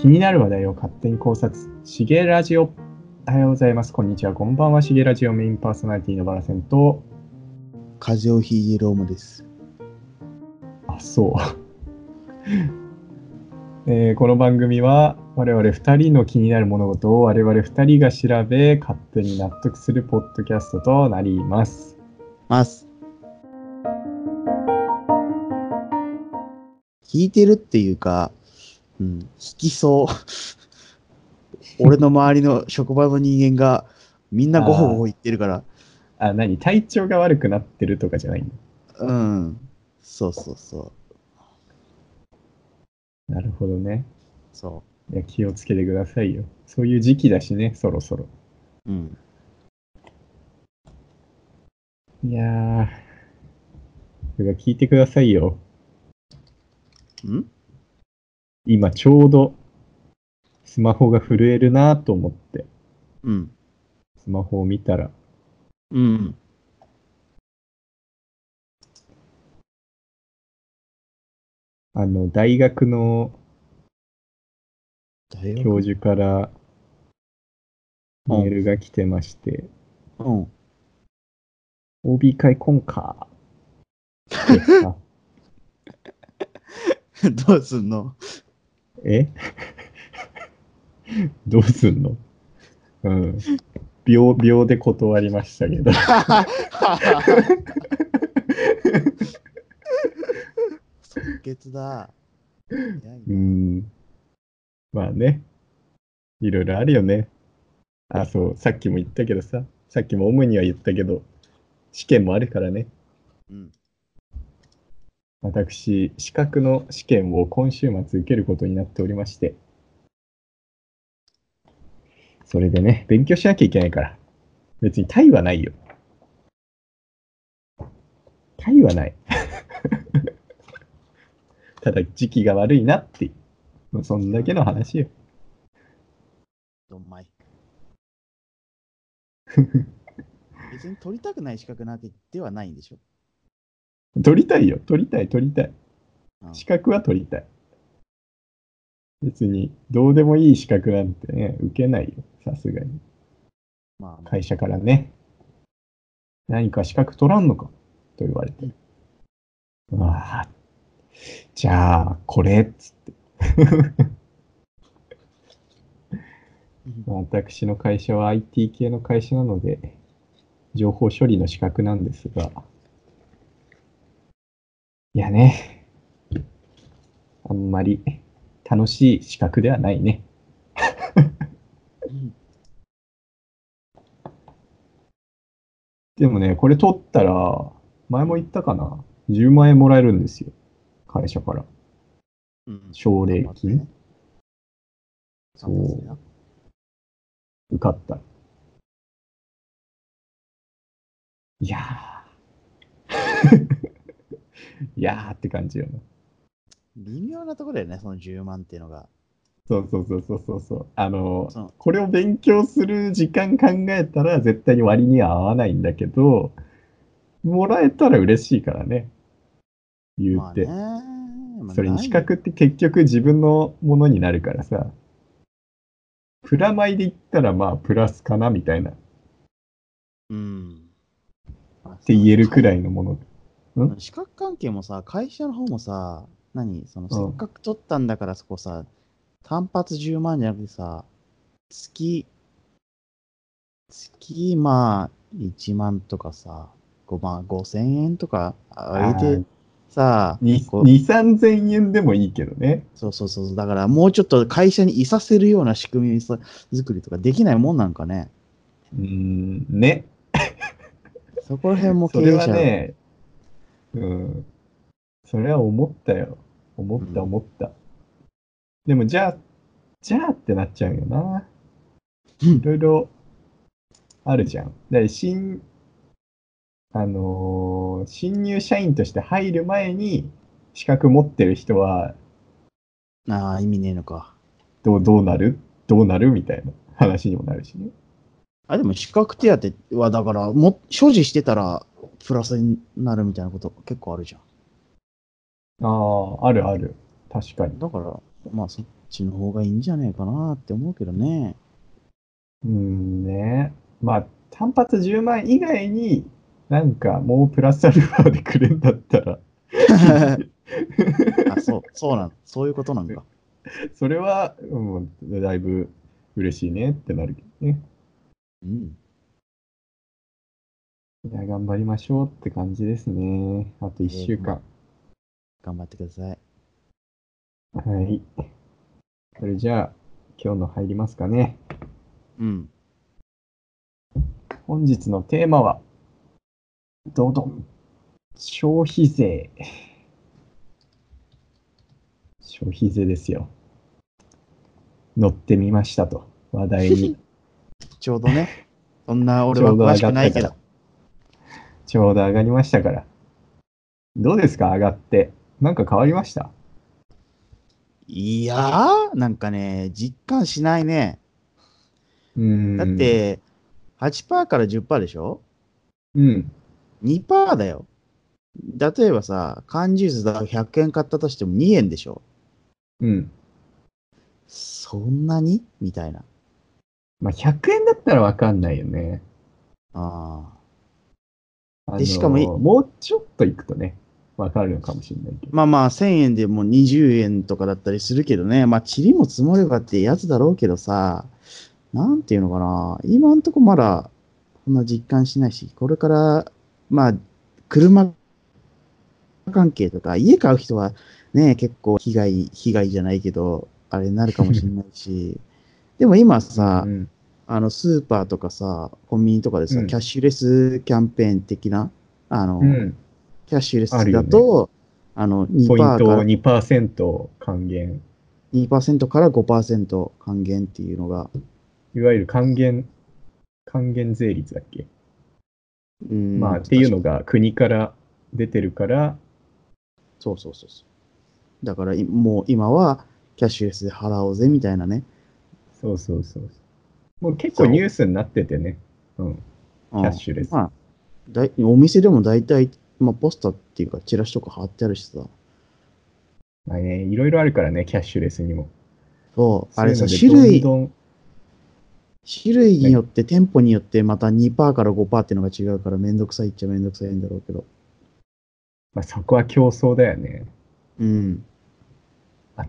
気になる話題を勝手に考察。しげラジオ。おはようございます。こんにちは。こんばんは。しげラジオメインパーソナリティのバラセンと、風邪をひいているオムです。あ、そう。えーこの番組は我々2人の気になる物事を我々2人が調べ勝手に納得するポッドキャストとなります。ます。引いてるっていうか、うん、引きそう。俺の周りの職場の人間がみんなごほごほ言ってるから、あ、何？体調が悪くなってるとかじゃないんだ。うん。そうそうそう。なるほどね。そいや気をつけてくださいよ。そういう時期だしね、そろそろ。う。うん。いやー。それが聞いてくださいよ。ん？今ちょうどスマホが震えるなと思って、うん。スマホを見たら、うん。あの、大学の教授からメールが来てまして、うん。OB 会今か。ってあどうすんの？え？どうすんの？うん。秒、秒で断りましたけど。即決だ。うな、ん。まあね。いろいろあるよね。あ、そう。さっきも言ったけどさ。さっきも主には言ったけど、試験もあるからね。うん。私、資格の試験を今週末受けることになっておりまして。それでね、勉強しなきゃいけないから。別にタイはないよ。タイはない。ただ時期が悪いなっていう。そんだけの話よ。どんまい。別に取りたくない資格なわけではないんでしょ取りたいよ。取りたい、取りたい。うん資格は取りたい。別に、どうでもいい資格なんてね、受けないよ。さすがに。まあ、会社からね。何か資格取らんのかと言われて。ああ、じゃあ、これっつって。私の会社は IT 系の会社なので、情報処理の資格なんですが、いやね、あんまり楽しい資格ではないね。うんでもね、これ取ったら、前も言ったかな ?10 万円もらえるんですよ。会社から。うん奨励金。そう受かったら。いやー。いやーって感じよな。微妙なところだよね、その10万っていうのが。そうそうそうそうそうそう。あの、そのこれを勉強する時間考えたら絶対に割には合わないんだけど、もらえたら嬉しいからね。言うて。まあね。まあそれに資格って結局自分のものになるからさ、プラマイで言ったらまあプラスかなみたいなっうん。て言えるくらい。いのもの。資格関係もさ、会社の方もさ、何そのうんせっかく取ったんだからそこさ、単発10万じゃなくてさ、月、月、まあ、1万とかさ、5万、5千円とか上げてさ、2、こう3000円でもいいけどね。そうそうそう、だからもうちょっと会社にいさせるような仕組みさ作りとかできないもんなんかね。うーん、ね。そこら辺も経それ営者、はね、うん。それは思ったよ。思ったうん思った。でもじゃあ、じゃあってなっちゃうよな。うんいろいろあるじゃん。だ新、あのー新入社員として入る前に資格持ってる人はああ、意味ねえのか。どうどうなる？どうなるみたいな話にもなるしね。あ、でも資格手当は、だから、も、所持してたら、プラスになるみたいなこと結構あるじゃん。ああ、あるある。確かに。だから、まあそ、ちの方がいいんじゃねえかなって思うけどね。うんね。まあ、単発10万以外に、なんかもうプラスアルファでくれんだったら、あ、そう、そうなん、そういうことなんか。それは、もう、だいぶ嬉しいねってなるけどね。うん。いや、頑張りましょうって感じですね。あと1週間。頑張ってください。はい。それじゃあ、今日の入りますかね。うん。本日のテーマは、どどん。消費税。消費税ですよ。乗ってみましたと、話題に。ちょうどね、そんな俺は詳しくないけど。ちょうど上がりましたから。どうですか？上がって。なんか変わりました？いやー、なんかね、実感しないね。うーん。だっ、て、8%から10%でしょ？うん。?2% だよ。例えばさ、缶ジュースだ100円買ったとしても2円でしょ？うん。そんなに？みたいな。まあ、100円だったらわかんないよね。ああのでしかもいもうちょっといくとね、わかるのかもしれないけど。まあまあ、1000円でも20円とかだったりするけどね。まあ、塵も積もればってやつだろうけどさ、なんていうのかな。今んとこまだ、そんな実感しないし、これから、まあ、車関係とか、家買う人はね、結構被害、被害じゃないけど、あれになるかもしれないし、でも今さ、うんあの、スーパーとかさ、コンビニとかでさ、うんキャッシュレスキャンペーン的な、あの、うん。キャッシュレスあるよねだと、あの、2%ポインからト2%還元。2%から5%還元っていうのが、いわゆる還元、還元税率だっけ、うんまあ、っていうのが国から出てるから、そうそうそうそう。だからいもう今はキャッシュレスで払おうぜみたいなね。そうそうそう。もう結構ニュースになっててね。うん。キキャッシュレスまあ、だいお店でも大体、まあ、ポスターっていうかチラシとか貼ってあるしさ。まあね、いろいろあるからね、キャッシュレスにも。そう、あれさ、種類、種類によって、店舗によってまた2%から5%っていうのが違うからめんどくさいっちゃめんどくさいんだろうけど。まあ、そこは競争だよね。うん。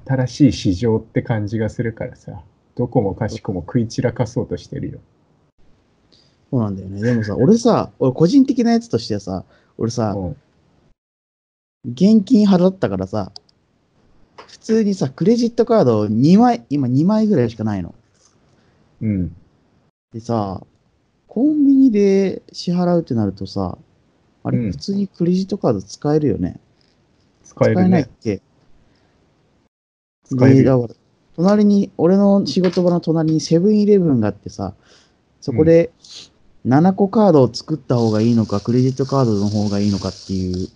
新しい市場って感じがするからさ、どこもかしこも食い散らかそうとしてるよ。そうなんだよね。でもさ、俺さ、俺個人的なやつとしてはさ、俺さ、うん現金払ったからさ、普通にさ、クレジットカード2枚、今2枚ぐらいしかないの。うん。でさ、コンビニで支払うってなるとさ、あれうん普通にクレジットカード使えるよね。使えるないっね。け？使える隣に、俺の仕事場の隣にセブンイレブンがあってさ、そこで7個カードを作った方がいいのか、クレジットカードの方がいいのかっていう、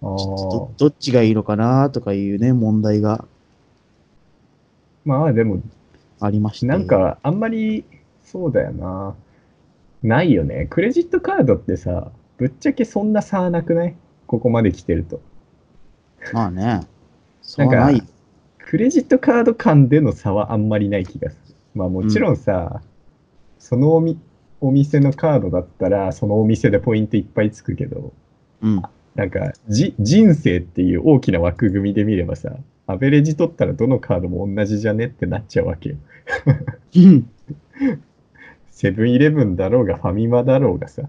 あどーどっちがいいのかなとかいうね、問題がまあでも、ありまして。なんかあんまりそうだよな。ないよね。クレジットカードってさ、ぶっちゃけそんな差はなくない？ここまで来てると。まあね。なんか。クレジットカード間での差はあんまりない気がする。まあもちろんさ、そのおみお店のカードだったら、そのお店でポイントいっぱいつくけど、うん。なんかじ人生っていう大きな枠組みで見ればさ、アベレージ取ったらどのカードも同じじゃねってなっちゃうわけよ。うん セブンイレブンだろうがファミマだろうがさ、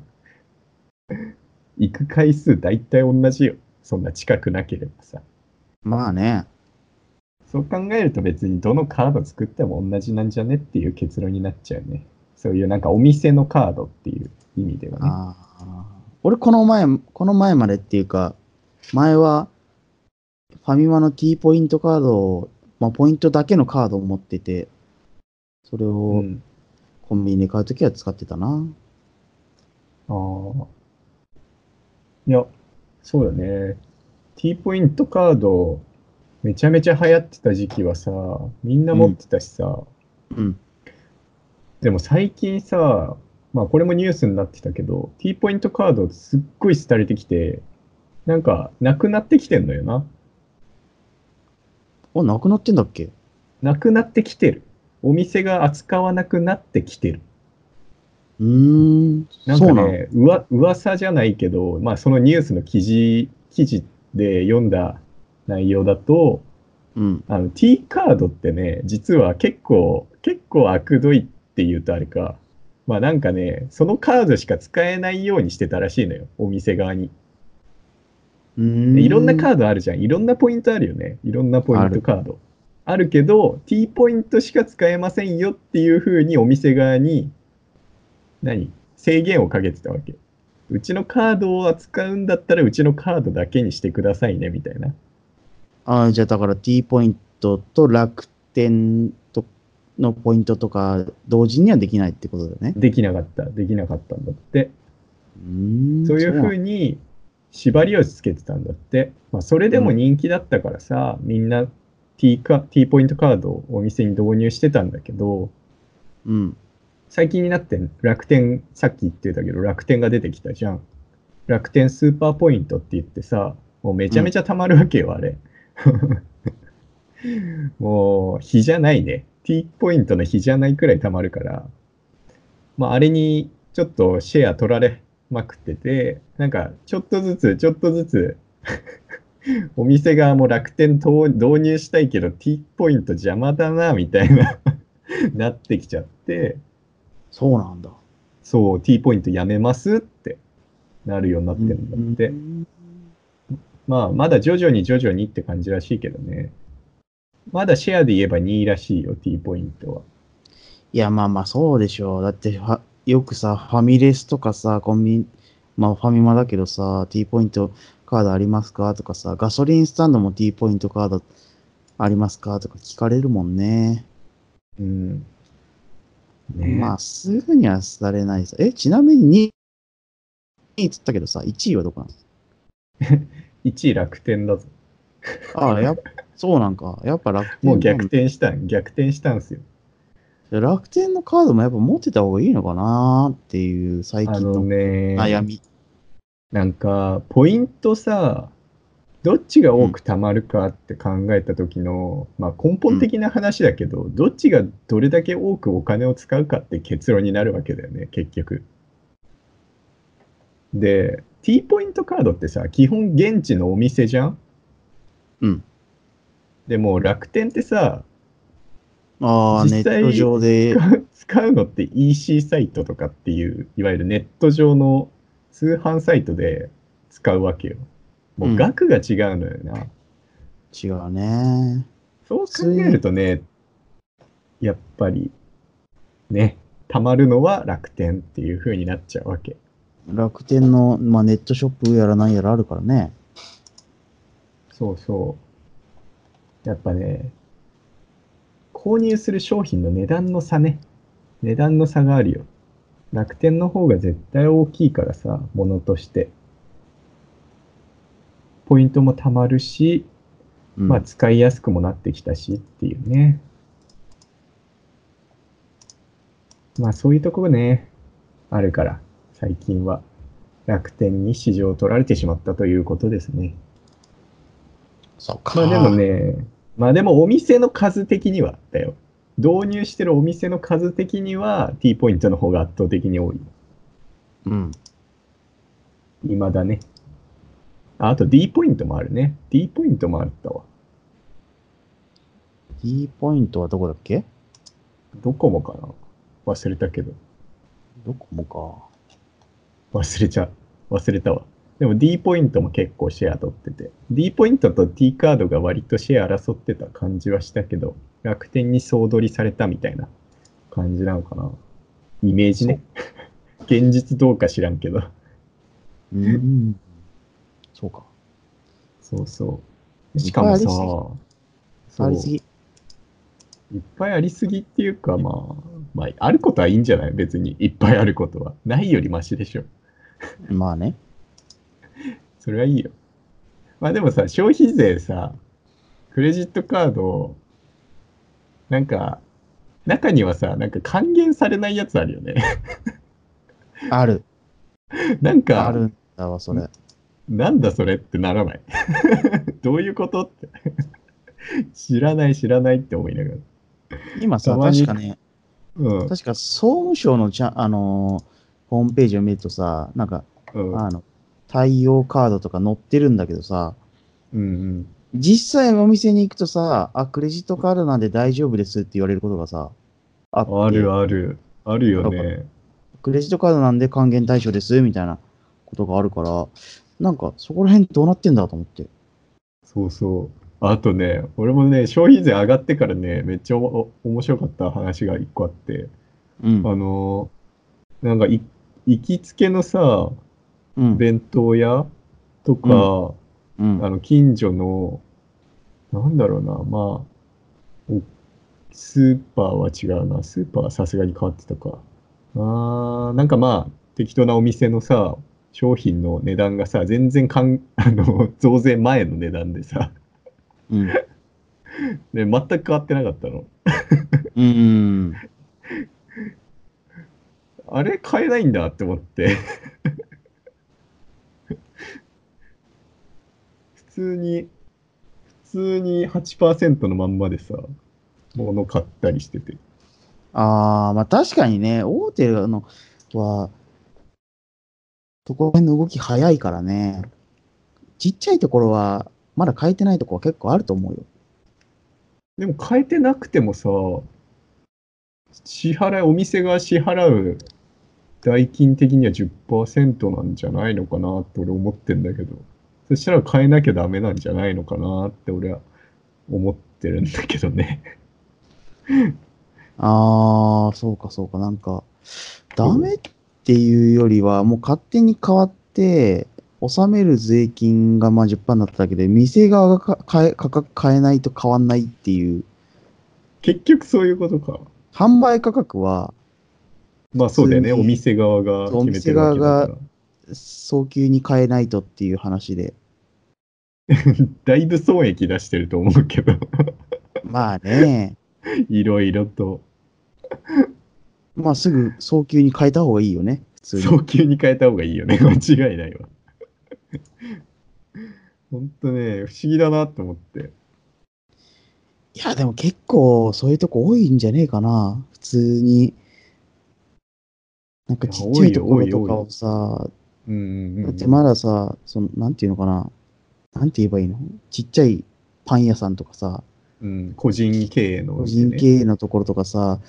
行く回数大体同じよ。そんな近くなければさ。まあね。そう考えると別にどのカード作っても同じなんじゃねっていう結論になっちゃうね。そういうなんかお店のカードっていう意味ではね。ああ。俺、この前、この前までっていうか、前は、ファミマの T ポイントカードを、まあ、ポイントだけのカードを持ってて、それうをん、コンビニで買うときは使ってたな。ああ。いや、そうだね。T ポイントカード、めちゃめちゃ流行ってた時期はさ、みんな持ってたしさ、うん。でも最近さ、まあこれもニュースになってたけど、T ポイントカードすっごい廃れてきて、なんかなくなってきてんのよな。あ、なくなってんだっけ？なくなってきてる。お店が扱わなくなってきてる。うーん。なんかね、うわ噂じゃないけど、まあそのニュースの記事、記事で読んだ内容だと、うん。あの T カードってね、実は結構、結構悪どいって言うとあれか。まあなんかね、そのカードしか使えないようにしてたらしいのよ、お店側に。いろんなカードあるじゃん。いろんなポイントあるよね。いろんなポイントカード。あるけど、T ポイントしか使えませんよっていうふうにお店側に、何？制限をかけてたわけ。うちのカードを扱うんだったら、うちのカードだけにしてくださいね、みたいな。あーじゃあだから T ポイントと楽天とのポイントとか同時にはできないってことだよね。できなかった。できなかったんだって。うーんそういうふうに。に縛りをつけてたんだって。まあ、それでも人気だったからさ、みんな T, か T ポイントカードをお店に導入してたんだけど、うん。最近になって楽天、さっき言ってたけど楽天が出てきたじゃん。楽天スーパーポイントって言ってさ、もうめちゃめちゃ貯まるわけよ、あれ。もう、比じゃないね。T ポイントの比じゃないくらい貯まるから、まあ、あれにちょっとシェア取られまくってて、なんか、ちょっとずつ、ちょっとずつ、お店側も楽天導入したいけど T ポイント邪魔だな、みたいな、なってきちゃって、そうなんだ。そう、T ポイントやめますってなるようになってるんだって。うんまあ、まだ徐々に徐々にって感じらしいけどね。まだシェアで言えば2位らしいよ、T ポイントは。いや、まあまあそうでしょう。だっては、よくさ、ファミレスとかさ、コンビニ、まあファミマだけどさ、T ポイントカードありますか？とかさ、ガソリンスタンドも T ポイントカードありますか？とか聞かれるもんね。うん。ねまあ、すぐにはされないさ。え、ちなみに2位っつったけどさ、1位はどこなの1 位楽天だぞ。ああ、やっそうなんか。やっぱ楽天もう逆転したん、逆転したんすよ。楽天のカードもやっぱ持ってた方がいいのかなっていう最近のね、悩み。なんか、ポイントさ、どっちが多く貯まるかって考えた時の、まあ根本的な話だけど、どっちがどれだけ多くお金を使うかって結論になるわけだよね、結局。で、T ポイントカードってさ、基本現地のお店じゃん？うん。でも楽天ってさ、ああ、ネ実際ット上で使うのって EC サイトとかっていう、いわゆるネット上の通販サイトで使うわけよ。もう額が違うのよな。違うね。そう考えるとね、やっぱり、ね、たまるのは楽天っていう風になっちゃうわけ。楽天の、まあ、ネットショップやらなんやらあるからね。そうそう。やっぱね、購入する商品の値段の差ね。値段の差があるよ。楽天の方が絶対大きいからさ、ものとして。ポイントも貯まるし、うん、まあ使いやすくもなってきたしっていうね。まあそういうところね、あるから、最近は楽天に市場を取られてしまったということですね。そうか。まあでもね、まあでもお店の数的にはだよ。導入してるお店の数的には T ポイントの方が圧倒的に多い。うん。未だね。ああと D ポイントもあるね。D ポイントもあったわ。T ポイントはどこだっけ？ドコモかな忘れたけど。どこもか。忘れちゃう。忘れたわ。でも D ポイントも結構シェア取ってて。D ポイントと T カードが割とシェア争ってた感じはしたけど、楽天に総取りされたみたいな感じなのかな。イメージね。現実どうか知らんけど。うーん。そうか。そうそう。しかもさ、そうありすぎ。いっぱいありすぎっていうか、まあ、まあ、あることはいいんじゃない？別に。いっぱいあることは。ないよりマシでしょ。まあね。それはいいよ。まあでもさ、消費税さ、クレジットカード、なんか、中にはさ、なんか還元されないやつあるよね。ある。なんか、あるんだわ、それ。なんだそれってならない。どういうことって。知らない知らないって思いながら。今さ、確かね、うん。確か総務省のちゃ、あのーホームページを見るとさ、なんか、うん。あの、対応カードとか載ってるんだけどさ、うん実際お店に行くとさ、あ、クレジットカードなんで大丈夫ですって言われることがさ、あ。あるある。あるよね。クレジットカードなんで還元対象ですみたいなことがあるから、なんかそこら辺どうなってんだと思って。そうそう。あとね、俺もね、消費税上がってからね、めっちゃ面白かった話が一個あって、うん。あのーなんかい、行きつけのさ、うん。弁当屋とか、うんあの、近所の、なんだろうな、まあ、おスーパーは違うな。スーパーはさすがに変わってたか。あーなんかまあ、適当なお店のさ、商品の値段がさ、全然かん、あの、増税前の値段でさ、うん。で、全く変わってなかったの。うん。あれ買えないんだって思って。普通に、普通に8%のまんまでさ、物買ったりしてて。ああ、まあ確かにね、大手のは、そこら辺の動き早いからね。ちっちゃいところは、まだ変えてないところは結構あると思うよ。でも変えてなくてもさ、支払い、お店が支払う代金的には10%なんじゃないのかなって俺思ってんだけど、そしたら変えなきゃダメなんじゃないのかなって俺は思ってるんだけどね。ああ、そうかそうか、なんか、ダメっていうよりは、もう勝手に変わって、納める税金がまあ10%になっただけで、店側がか変え価格変えないと変わんないっていう、結局そういうことか。販売価格はまあそうだよね、お店側が決めてるわけだか早急に変えないとっていう話で。ら。だいぶ損益出してると思うけど、まあね、いろいろと。まあすぐ早急に変えた方がいいよね。早急に変えた方がいいよね。間違いないわ。ほんとね、不思議だなって思って。いや、でも結構そういうとこ多いんじゃねえかな、普通に。なんかちっちゃいところとかをさ、うんうんうん。だってまださ、その、なんていうのかな、なんて言えばいいの？ちっちゃいパン屋さんとかさ、うん、個人経営の、個人経営のところとかさ、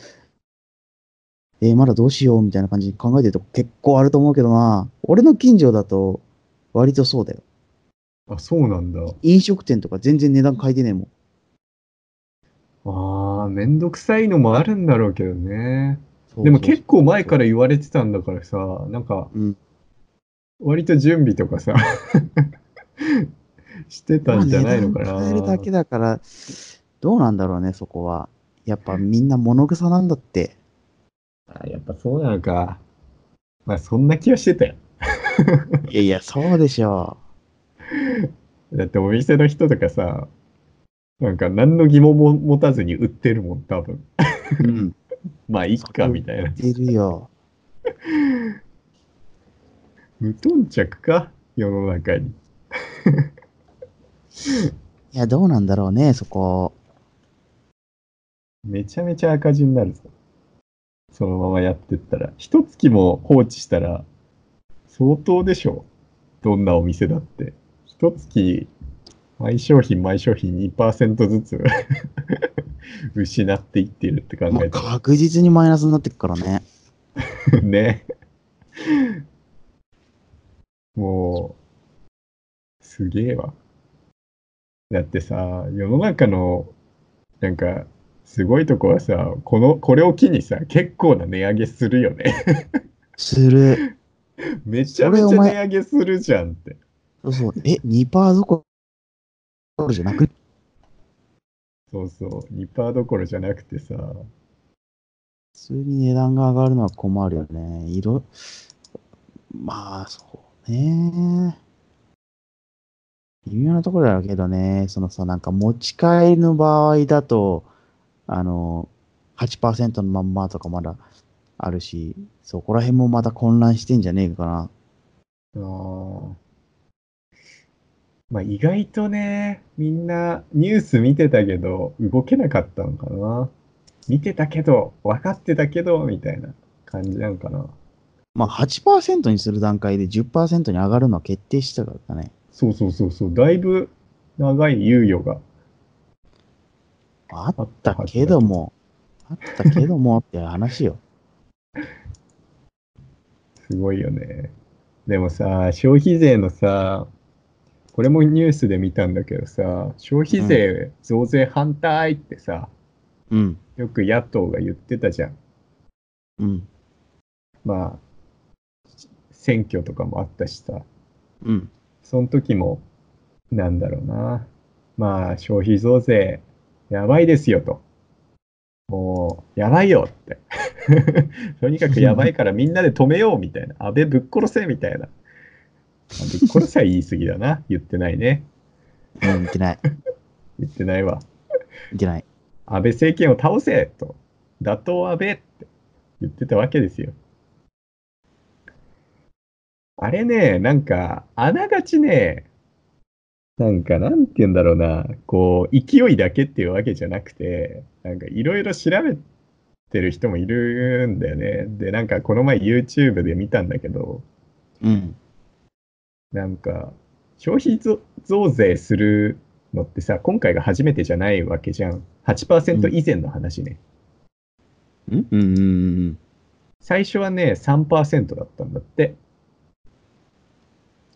えーまだどうしようみたいな感じに考えてるとこ結構あると思うけどな。俺の近所だと割とそうだよ。あ、そうなんだ。飲食店とか全然値段変えてねえもん。ああ、めんどくさいのもあるんだろうけどね。でも結構前から言われてたんだからさ、なんか、うん割と準備とかさ、してたんじゃないのかな。まあ変えるだけだから、どうなんだろうね、そこは。やっぱみんな物草なんだって。あやっぱそうなのか。まあそんな気はしてたよ。いやいや、そうでしょ だってお店の人とかさ、なんか何の疑問も持たずに売ってるもん、多分。う。うん。まあいっか、みたいな。出るよ。無頓着か、世の中に。いや、どうなんだろうね、そこ。めちゃめちゃ赤字になるぞ。そのままやってったら。一月も放置したら、相当でしょ。どんなお店だって。一月、毎商品毎商品2%ずつ 失っていってるって考まあえたら。確実にマイナスになってくからね。ね。もう、すげえわ。だってさ、世の中の、なんか、すごいとこはさ、この、これを機にさ、結構な値上げするよね。する。めちゃめちゃ値上げするじゃんって。そうそう。え、2%どころじゃなく？そうそう、2%どころじゃなくてさ、普通に値段が上がるのは困るよね。色、まあ、そうね。微妙なところだけどね、そのさ、なんか持ち帰りの場合だと、あの、8%のまんまとかまだあるし、そこら辺もまた混乱してんじゃねえかな。あーまあ意外とね、みんなニュース見てたけど、動けなかったのかな。見てたけど、分かってたけど、みたいな感じなのかな。まあ8%にする段階で10%に上がるのは決定したからね。そうそうそうそう、だいぶ長い猶予があったけども、あったけどもって話よ。すごいよね。でもさ、消費税のさ、これもニュースで見たんだけどさ、消費税増税反対ってさ、うん。よく野党が言ってたじゃん。うん。まあ、選挙とかもあったしさ、うん。その時も、なんだろうな。まあ、消費増税、やばいですよと。もう、やばいよって。とにかくやばいからみんなで止めようみたいな。安倍ぶっ殺せみたいな。あぶっ殺せは言い過ぎだな。言ってないね。うん、言ってない。言ってないわ。言ってない。安倍政権を倒せと。打倒安倍って言ってたわけですよ。あれね、なんか、あながちね、なんか、なんて言うんだろうな、こう、勢いだけっていうわけじゃなくて、なんか、いろいろ調べてる人もいるんだよね。で、なんか、この前 YouTube で見たんだけど、うん。なんか、消費増増税するのってさ、今回が初めてじゃないわけじゃん。8%以前の話ね。うん？うんうんうん。最初はね、3%だったんだって。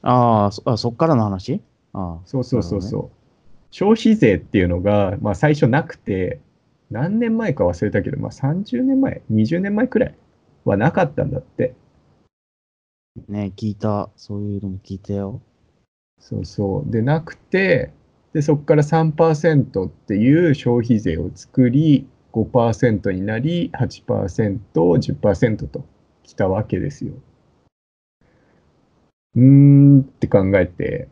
ああ、そっからの話？ああ。そうそうそうそう。消費税っていうのが、まあ最初なくて、何年前か忘れたけど、まあ30年前、20年前くらいはなかったんだって。ね聞いた。そういうのも聞いたよ。そうそう。で、なくて、で、そこから3%っていう消費税を作り、5%になり、8%、10%ときたわけですよ。うーんって考えて、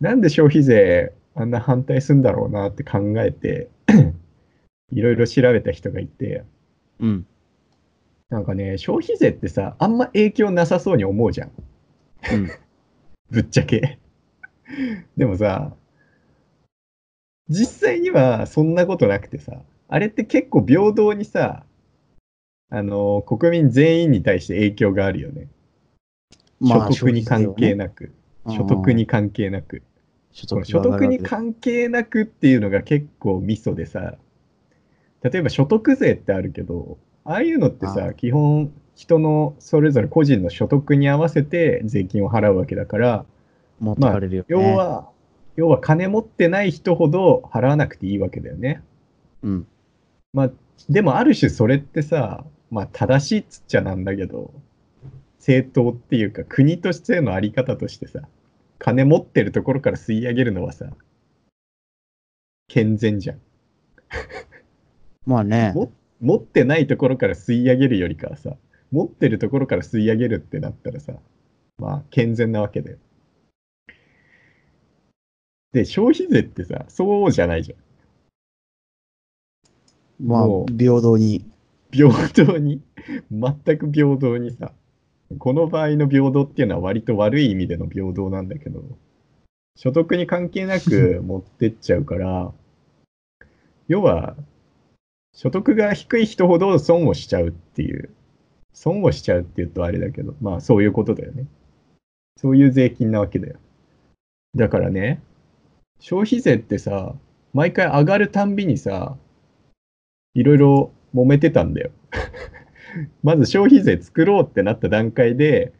なんで消費税あんな反対するんだろうなって考えて、いろいろ調べた人がいて、うん。なんかね、消費税ってさ、あんま影響なさそうに思うじゃん。うん。ぶっちゃけ。でもさ、実際にはそんなことなくてさ、あれって結構平等にさ、あの、国民全員に対して影響があるよね。所得に関係なく、所得に関係なく。所得に関係なくっていうのが結構ミソでさ、例えば所得税ってあるけど、ああいうのってあさ、基本人のそれぞれ個人の所得に合わせて税金を払うわけだから、要は、要は金持ってない人ほど払わなくていいわけだよね。うん。まあ、でもある種それってさ、まあ正しいっつっちゃなんだけど、正当っていうか国としてのあり方としてさ、金持ってるところから吸い上げるのはさ、健全じゃん。まあね。も持ってないところから吸い上げるよりかはさ、持ってるところから吸い上げるってなったらさ、まあ健全なわけで。で、消費税ってさ、そうじゃないじゃん。まあ平等に。平等に、全く平等にさ、この場合の平等っていうのは割と悪い意味での平等なんだけど、所得に関係なく 持ってっちゃうから、要は、所得が低い人ほど損をしちゃうっていう、損をしちゃうっていうとあれだけど、まあそういうことだよね。そういう税金なわけだよ。だからね、消費税ってさ、毎回上がるたんびにさ、いろいろ揉めてたんだよ。まず消費税作ろうってなった段階で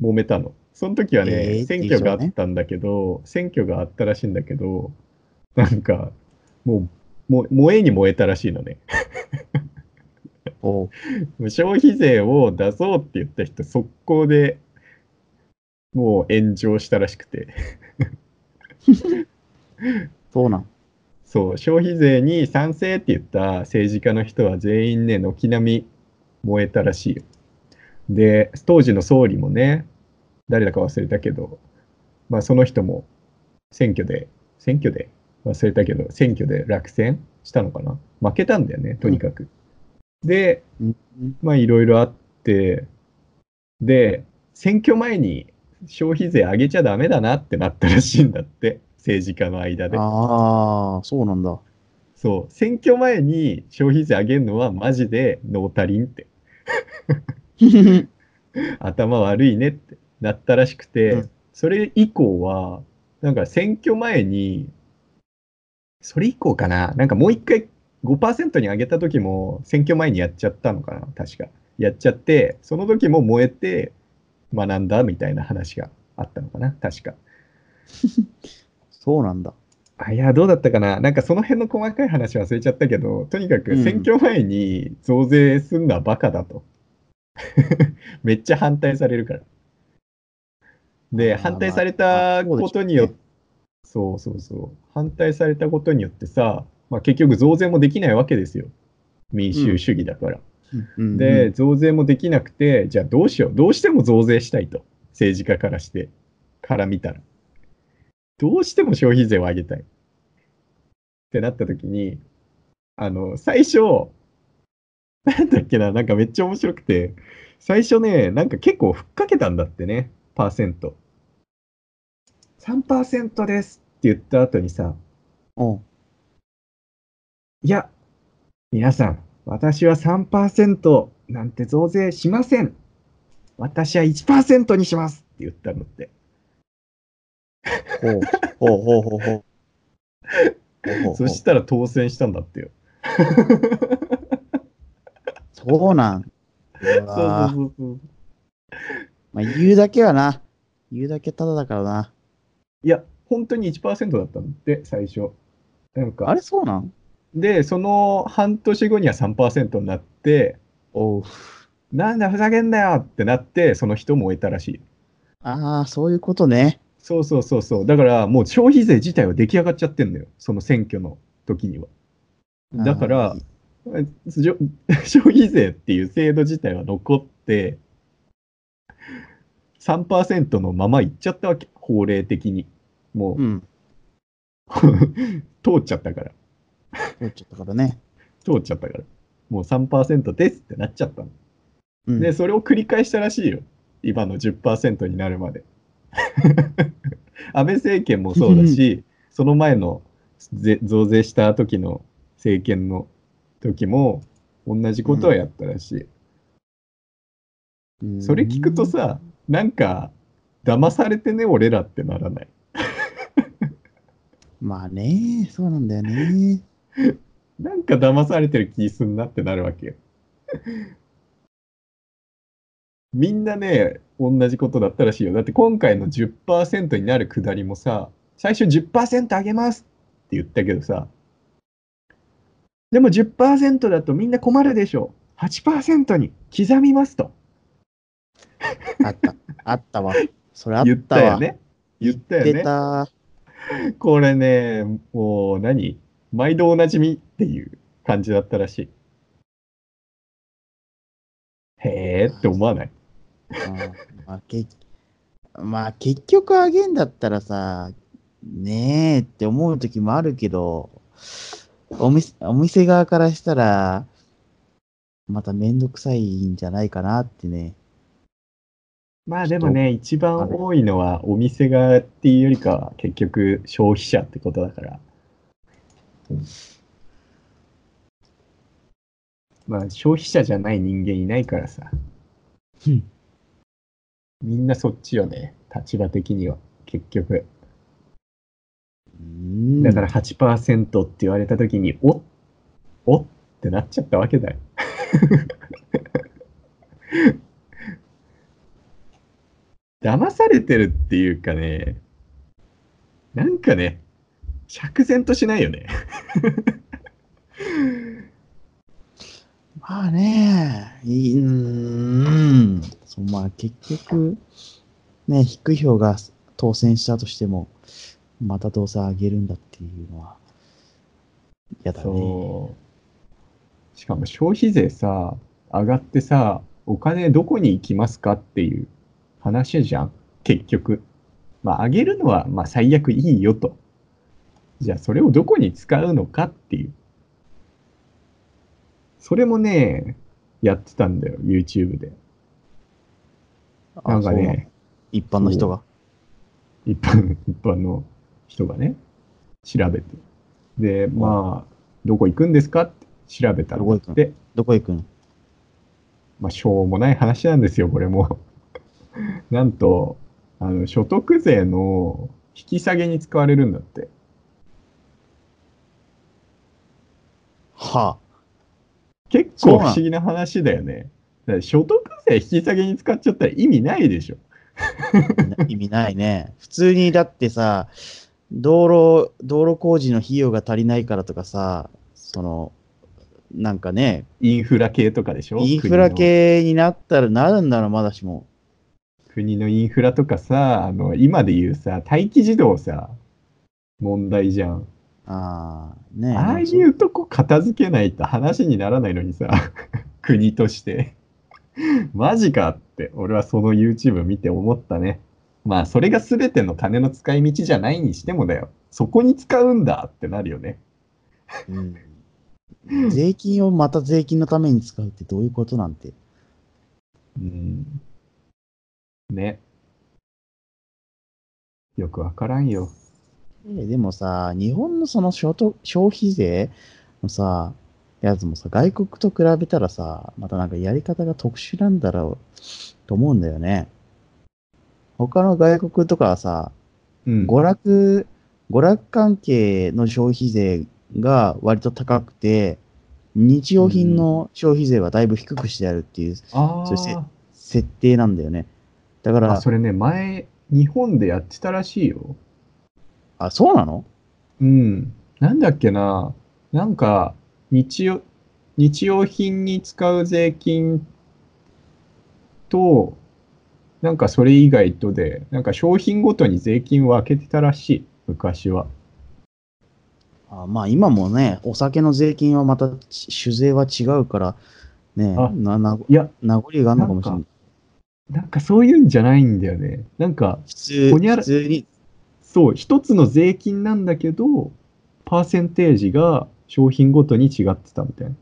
揉めたの。その時はね、えー選挙があったんだけど、選挙があったらしいんだけど、なんか、もう、も燃えに燃えたらしいのね。おう消費税を出そうって言った人、速攻でもう炎上したらしくて。そうなん。そう、消費税に賛成って言った政治家の人は全員ね、軒並み燃えたらしいよ。で、当時の総理もね、誰だか忘れたけど、まあその人も選挙で、選挙で忘れたけど、選挙で落選したのかな？負けたんだよね、とにかく。で、うんまあいろいろあって、で、選挙前に消費税上げちゃダメだなってなったらしいんだって、政治家の間で。ああ、そうなんだ。そう、選挙前に消費税上げるのはマジでノータリンって、頭悪いねってなったらしくて、うんそれ以降は、なんか選挙前に、それ以降かな、なんかもう一回5%に上げた時も選挙前にやっちゃったのかな、確か。やっちゃって、その時も燃えて学んだみたいな話があったのかな、確か。そうなんだ。あいや、どうだったかな？なんかその辺の細かい話忘れちゃったけど、とにかくうん選挙前に増税すんのはバカだと。めっちゃ反対されるから。で、反対されたことによって、そうそうそう。反対されたことによってさ、まあ、結局増税もできないわけですよ。民主主義だから。うんで、、増税もできなくて、じゃあどうしよう。どうしても増税したいと。政治家からして、から見たら。どうしても消費税を上げたい。ってなった時に、あの、最初、なんだっけな、なんかめっちゃ面白くて、最初ね、なんか結構ふっかけたんだってね、パーセント。3%ですって言った後にさ、うんいや、皆さん、私は3%なんて増税しません。私は1%にしますって言ったのって。ほうほうほうほう ほう。そしたら当選したんだってよ。そうなん。うそうそうそう。まあ、言うだけはな。言うだけただだからな。いや、本当に1%だったんだって、最初。なんか、あれそうなん？で、その半年後には3%になって、おう。なんだ、ふざけんなよってなって、その人も終えたらしい。ああ、そういうことね。そうそうそうそう。だから、もう消費税自体は出来上がっちゃってんのよ。その選挙の時には。だから 消費税っていう制度自体は残って、3%のままいっちゃったわけ。法令的に。もう、うん。通っちゃったから。通っちゃったからね。通っちゃったから。もう3%ですってなっちゃったの。うん。で、それを繰り返したらしいよ。今の10%になるまで。安倍政権もそうだし、その前のぜ増税した時の政権の時も同じことはやったらしい。うんそれ聞くと、さ、なんか、騙されてね、俺らってならない？まあね、そうなんだよね。なんか騙されてる気すんなってなるわけよ。みんなね、同じことだったらしいよ。だって今回の10%になるくだりもさ、最初10%上げますって言ったけどさ、でも10%だとみんな困るでしょ。8%に刻みますとあった。あったわ。それあっ言ったたわ。よね。言ったよ出ね。た。これね、もう何？毎度おなじみっていう感じだったらしい。へーって思わない？うんまあ、けまあ、結局あげんだったらさ、ねえって思う時もあるけど、お店お店側からしたら、まためんどくさいんじゃないかなってね。まあでもね、一番多いのはお店側っていうよりかは結局消費者ってことだから。まあ消費者じゃない人間いないからさ。うんみんなそっちよね、立場的には、結局。うんだから8%って言われたときに、おおってなっちゃったわけだよ。騙されてるっていうかね、なんかね、釈然としないよね。まあね、いいうーん、そうまあ結局、ね、低い票が当選したとしても、またどうせ上げるんだっていうのは、嫌だね。しかも消費税さ、上がってさ、お金どこに行きますかっていう話じゃん、結局。まあ、上げるのは、まあ、最悪いいよと。じゃあ、それをどこに使うのかっていう。それもね、やってたんだよ、YouTube で。あなんかね、一般の人が。一般、一般の人がね、調べて。で、まあ、どこ行くんですかって調べたらどこ行くどこ行くの？まあ、しょうもない話なんですよ、これも。なんと、あの、所得税の引き下げに使われるんだって。は結そうなん？構不思議な話だよね。だ所得税引き下げに使っちゃったら意味ないでしょ。あ、意味ないね。普通にだってさ、道路、道路工事の費用が足りないからとかさ、その、なんかね、インフラ系とかでしょ？インフラ系になったらなるんだろう、まだしも。国の国のインフラとかさ、あの、今で言うさ、待機児童さ、問題じゃん。ああ、ねああいうとこ片付けないと話にならないのにさ、国として。マジかって、俺はその YouTube 見て思ったね。まあ、それが全ての金の使い道じゃないにしてもだよ。そこに使うんだってなるよね。うん税金をまた税金のために使うってどういうことなんて。うん。ね。よくわからんよ。えでもさ、日本のその消費税のさ、やつもさ、外国と比べたらさ、またなんかやり方が特殊なんだろうと思うんだよね。他の外国とかはさ、うん。娯楽、娯楽関係の消費税が割と高くて、日用品の消費税はだいぶ低くしてやるっていうあそしてー設定なんだよね。だから、あ、それね、前、日本でやってたらしいよ。あ、そうなの？うん。なんだっけな。なんか、日用、日用品に使う税金と、なんかそれ以外とで、なんか商品ごとに税金を分けてたらしい、昔は。あまあ今もね、お酒の税金はまたち酒税は違うから、ね、あなな、いや、名残があるのかもしれない。なんかそういうんじゃないんだよね。なんか、普通、ほにゃら普通に、そう、一つの税金なんだけど、パーセンテージが商品ごとに違ってたみたいな。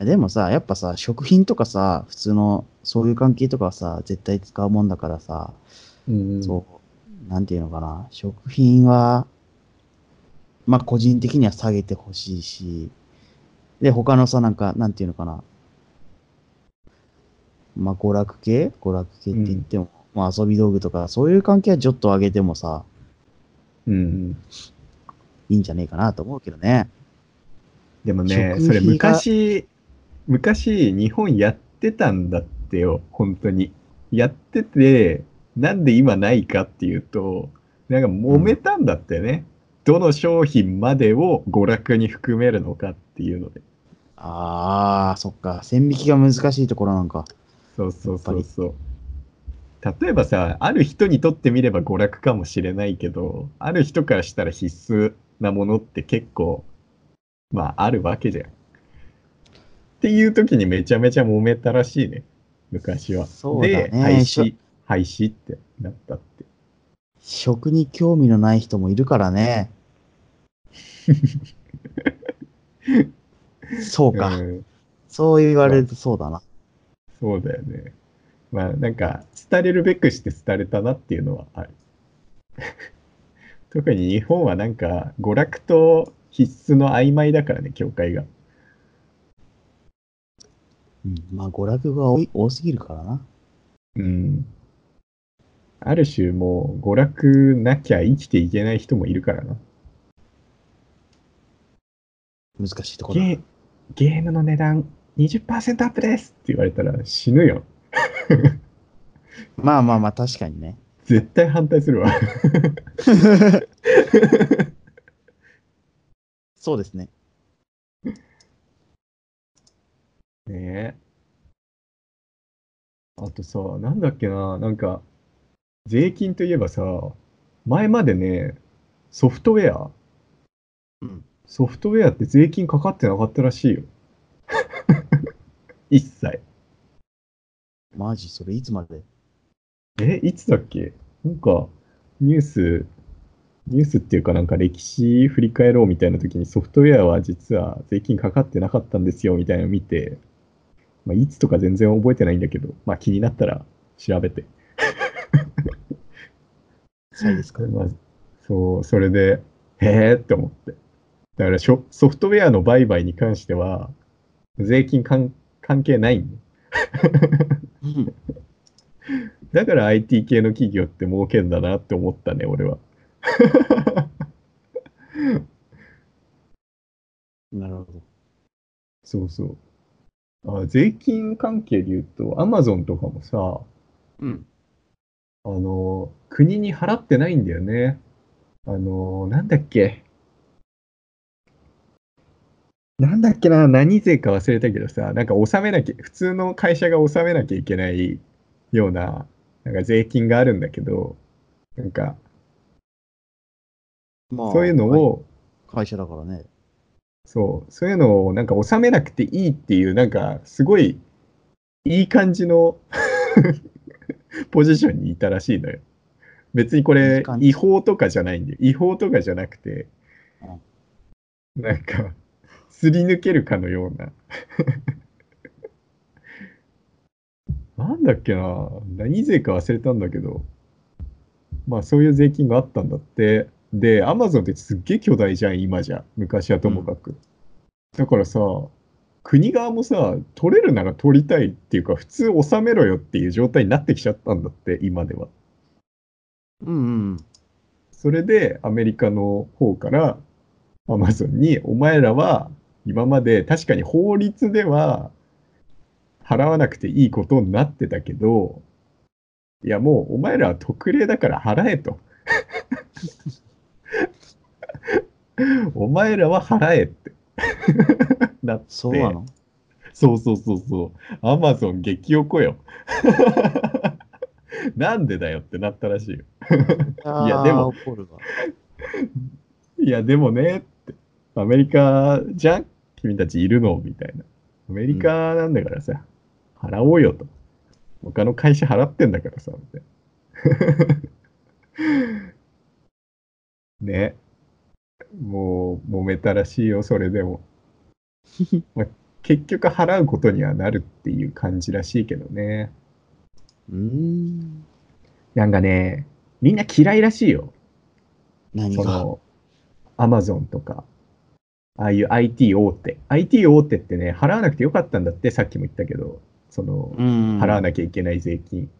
でもさ、やっぱさ、食品とかさ、普通の、そういう関係とかはさ、絶対使うもんだからさ、うん、そう、なんていうのかな、食品は、まあ個人的には下げてほしいし、で、他のさ、なんか、なんていうのかな、まあ娯楽系？娯楽系って言っても、まあ遊び道具とか、そういう関係はちょっと上げてもさ、うんうん。いいんじゃねえかなと思うけどね。でもね、それが昔、昔日本やってたんだってよ、本当に。やってて、なんで今ないかっていうと、なんか揉めたんだってね。どの商品までを娯楽に含めるのかっていうので。ああ、そっか。線引きが難しいところなんか。そうそうそうそう。例えばさ、ある人にとってみれば娯楽かもしれないけど、ある人からしたら必須なものって結構、まああるわけじゃん。っていう時にめちゃめちゃ揉めたらしいね、昔は。そうだねで、廃止、廃止ってなったって。食に興味のない人もいるからね。そうか。うんそう言われるとそうだな。そうだよね。まあなんか、廃れるべくして廃れたなっていうのはある。特に日本はなんか、娯楽と必須の曖昧だからね、境界が。うん、まあ、娯楽が多い多すぎるからな。うん。ある種もう娯楽なきゃ生きていけない人もいるからな。難しいところだ。ゲーゲームの値段20%アップですって言われたら死ぬよ。まあまあまあ、確かにね。絶対反対するわ。そうですね。ねえ。あとさ、なんだっけな、なんか、税金といえばさ、前までね、ソフトウェア、うん。ソフトウェアって税金かかってなかったらしいよ。一切。マジ、それいつまで？え、いつだっけ？なんか、ニュース、ニュースっていうかなんか歴史振り返ろうみたいな時にソフトウェアは実は税金かかってなかったんですよみたいなの見て、まあ、いつとか全然覚えてないんだけど、まあ気になったら調べて。際ですか。まあ、そう、それで、へえって思って。だからショソフトウェアの売買に関しては、税金関関係ないんだから IT 系の企業って儲けんだなって思ったね、俺は。なるほど。そうそう。あ税金関係で言うと、Amazon とかもさ、うん。あの、国に払ってないんだよね。あの、なんだっけ。なんだっけな、何税か忘れたけどさ、なんか納めなきゃ、普通の会社が納めなきゃいけないような、なんか税金があるんだけど、なんか、まあそういうのを、会社だからね。そう、そういうのをなんか納めなくていいっていう、なんかすごいいい感じの ポジションにいたらしいのよ。別にこいれ違法とかじゃないんで、違法とかじゃなくて、なんか、すり抜けるかのような。なんだっけな、何税か忘れたんだけど、まあそういう税金があったんだって。で、アマゾンってすっげえ巨大じゃん、今じゃ。昔はともかく。だからさ、国側もさ、取れるなら取りたいっていうか、普通納めろよっていう状態になってきちゃったんだって、今では。うんうん。それでアメリカの方からアマゾンに、お前らは今まで確かに法律では払わなくていいことになってたけど、いやもうお前らは特例だから払えと。お前らは払えって。なってそうなの？そうそうそうそう。アマゾン激おこよ。なんでだよってなったらしいよ。いやでもいや、でもねって、アメリカじゃん？君たちいるの？みたいな。アメリカなんだからさ、払おうよと。他の会社払ってんだからさ、みたいな。ね。もう、揉めたらしいよ、それでも。まあ、結局払うことにはなるっていう感じらしいけどね。うーん。なんかね、みんな嫌いらしいよ。何が？その、アマゾンとか、ああいう IT 大手。IT 大手ってね、払わなくてよかったんだって、さっきも言ったけど、その、うん。払わなきゃいけない税金。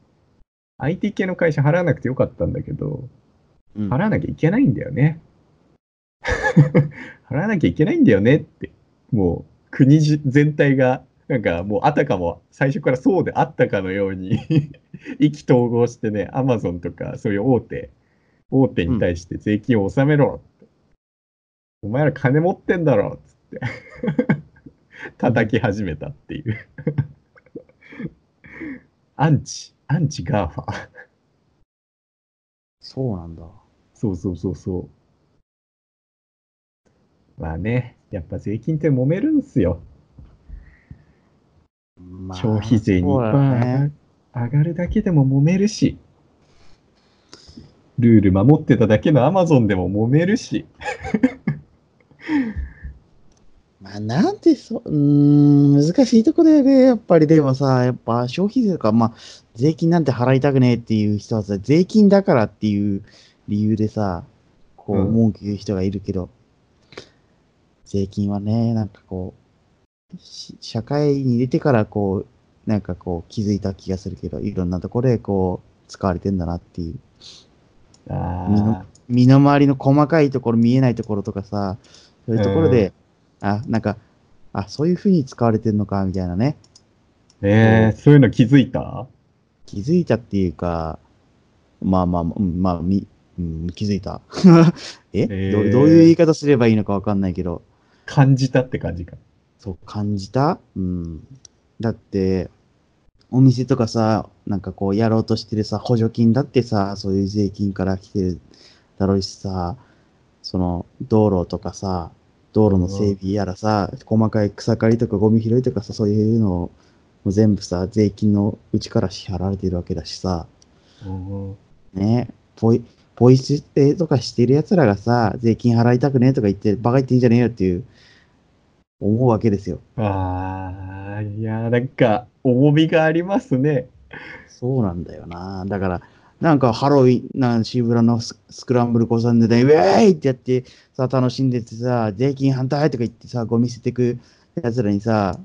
IT 系の会社払わなくてよかったんだけど、うん払わなきゃいけないんだよね。払わなきゃいけないんだよねって、もう国じ全体が、なんかもうあたかも最初からそうであったかのように 意気投合してね、アマゾンとかそういう大手、大手に対して税金を納めろって。お前ら金持ってんだろっつって 叩き始めたっていう。アンチ、アンチ GAFA。そうなんだ。そうそうそうそう。まあね、やっぱ税金って揉めるんすよ。まあ消費税そうだよ2%ね上がるだけでも揉めるし、ルール守ってただけのアマゾンでも揉めるし、まあ、なんてそ、うーん、難しいとこだよね。やっぱりでもさ、やっぱ消費税とか、まあ、税金なんて払いたくねえっていう人はさ、税金だからっていう理由でさ、こう、うん文句言う人がいるけど、税金はね、なんかこう、し社会に出てからこう、なんかこう気づいた気がするけど、いろんなところでこう、使われてんだなっていう。あ身の身の回りの細かいところ、見えないところとかさ、そういうところで、あ、なんか、あ、そういうふうに使われてるのか、みたいなね。えー、そういうの気づいた？気づいたっていうか、まあまあ、うん、まあ、み、うん、気づいた。え、えー。どどういう言い方すればいいのかわかんないけど、感じたって感じか。そう感じた？うん。だって、お店とかさ、なんかこうやろうとしてるさ、補助金だってさ、そういう税金から来てるだろうしさ、その道路とかさ、道路の整備やらさ、細かい草刈りとかゴミ拾いとかさ、そういうのをもう全部さ、税金のうちから支払われてるわけだしさ、うんね、ポイ、ポイ捨てとかしてる奴らがさ、税金払いたくねえとか言って、バカ言ってんじゃねえよっていう、思うわけですよ。ああ、いや、なんか、重みがありますね。そうなんだよな。だから、なんかハロウィン、なんシーブラのススクランブル交差点で、ウェーイってやってさ、楽しんでてさ、税金反対とか言ってさ、ゴミ捨ててくやつらにさ、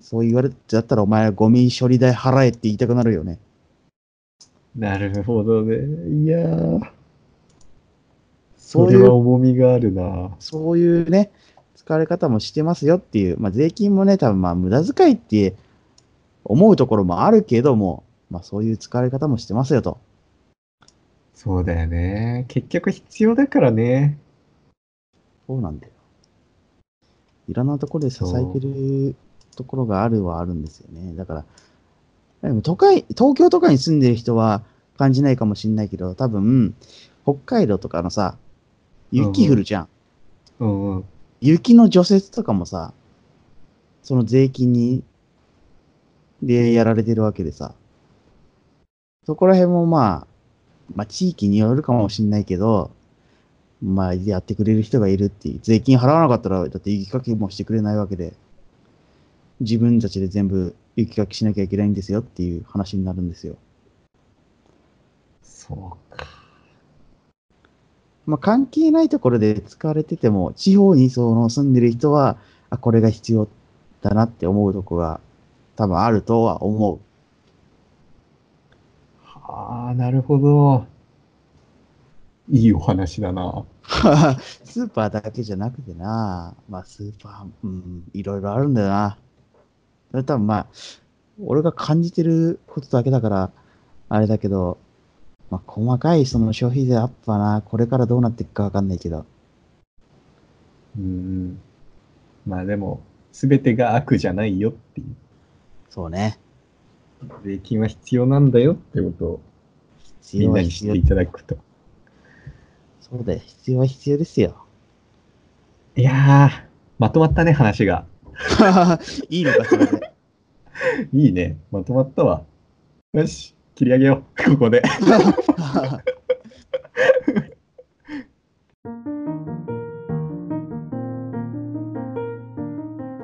そう言われてだったらお前ゴミ処理代払えって言いたくなるよね。なるほどね。いやー、それは重みがあるな。そういうね、使われ方もしてますよっていう、まあ、税金もね、多分まあ無駄遣いって思うところもあるけども、まあ、そういう使われ方もしてますよと。そうだよね。結局必要だからね。そうなんだよ。いろんなところで支えてるところがあるはあるんですよね。だから、でも都会、東京とかに住んでる人は感じないかもしれないけど、多分、北海道とかのさ、雪降るじゃん。うんうん。雪の除雪とかもさ、その税金に、でやられてるわけでさ、そこら辺もまあ、まあ地域によるかもしんないけど、まあやってくれる人がいるっていう。税金払わなかったら、だって雪かきもしてくれないわけで、自分たちで全部雪かきしなきゃいけないんですよっていう話になるんですよ。そうか。まあ関係ないところで使われてても、地方にその住んでる人は、あ、これが必要だなって思うとこが多分あるとは思う。はあ、なるほど。いいお話だな。スーパーだけじゃなくてな、まあスーパー、うん、いろいろあるんだよな。それ多分まあ、俺が感じてることだけだから、あれだけど、まあ細かいその消費税アップはな、これからどうなっていくかわかんないけど。うん。まあでも、すべてが悪じゃないよっていう。そうね。税金は必要なんだよってことをみんなに知ってい。ただくと。そうだよ。必要は必要ですよ。いやー、まとまったね、話が。いいのか、それで。いいね。まとまったわ。よし、切り上げよう。ここで。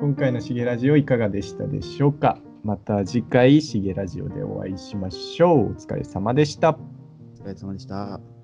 今回のしげラジオいかがでしたでしょうか？また次回しげラジオでお会いしましょう。お疲れ様でした。お疲れ様でした。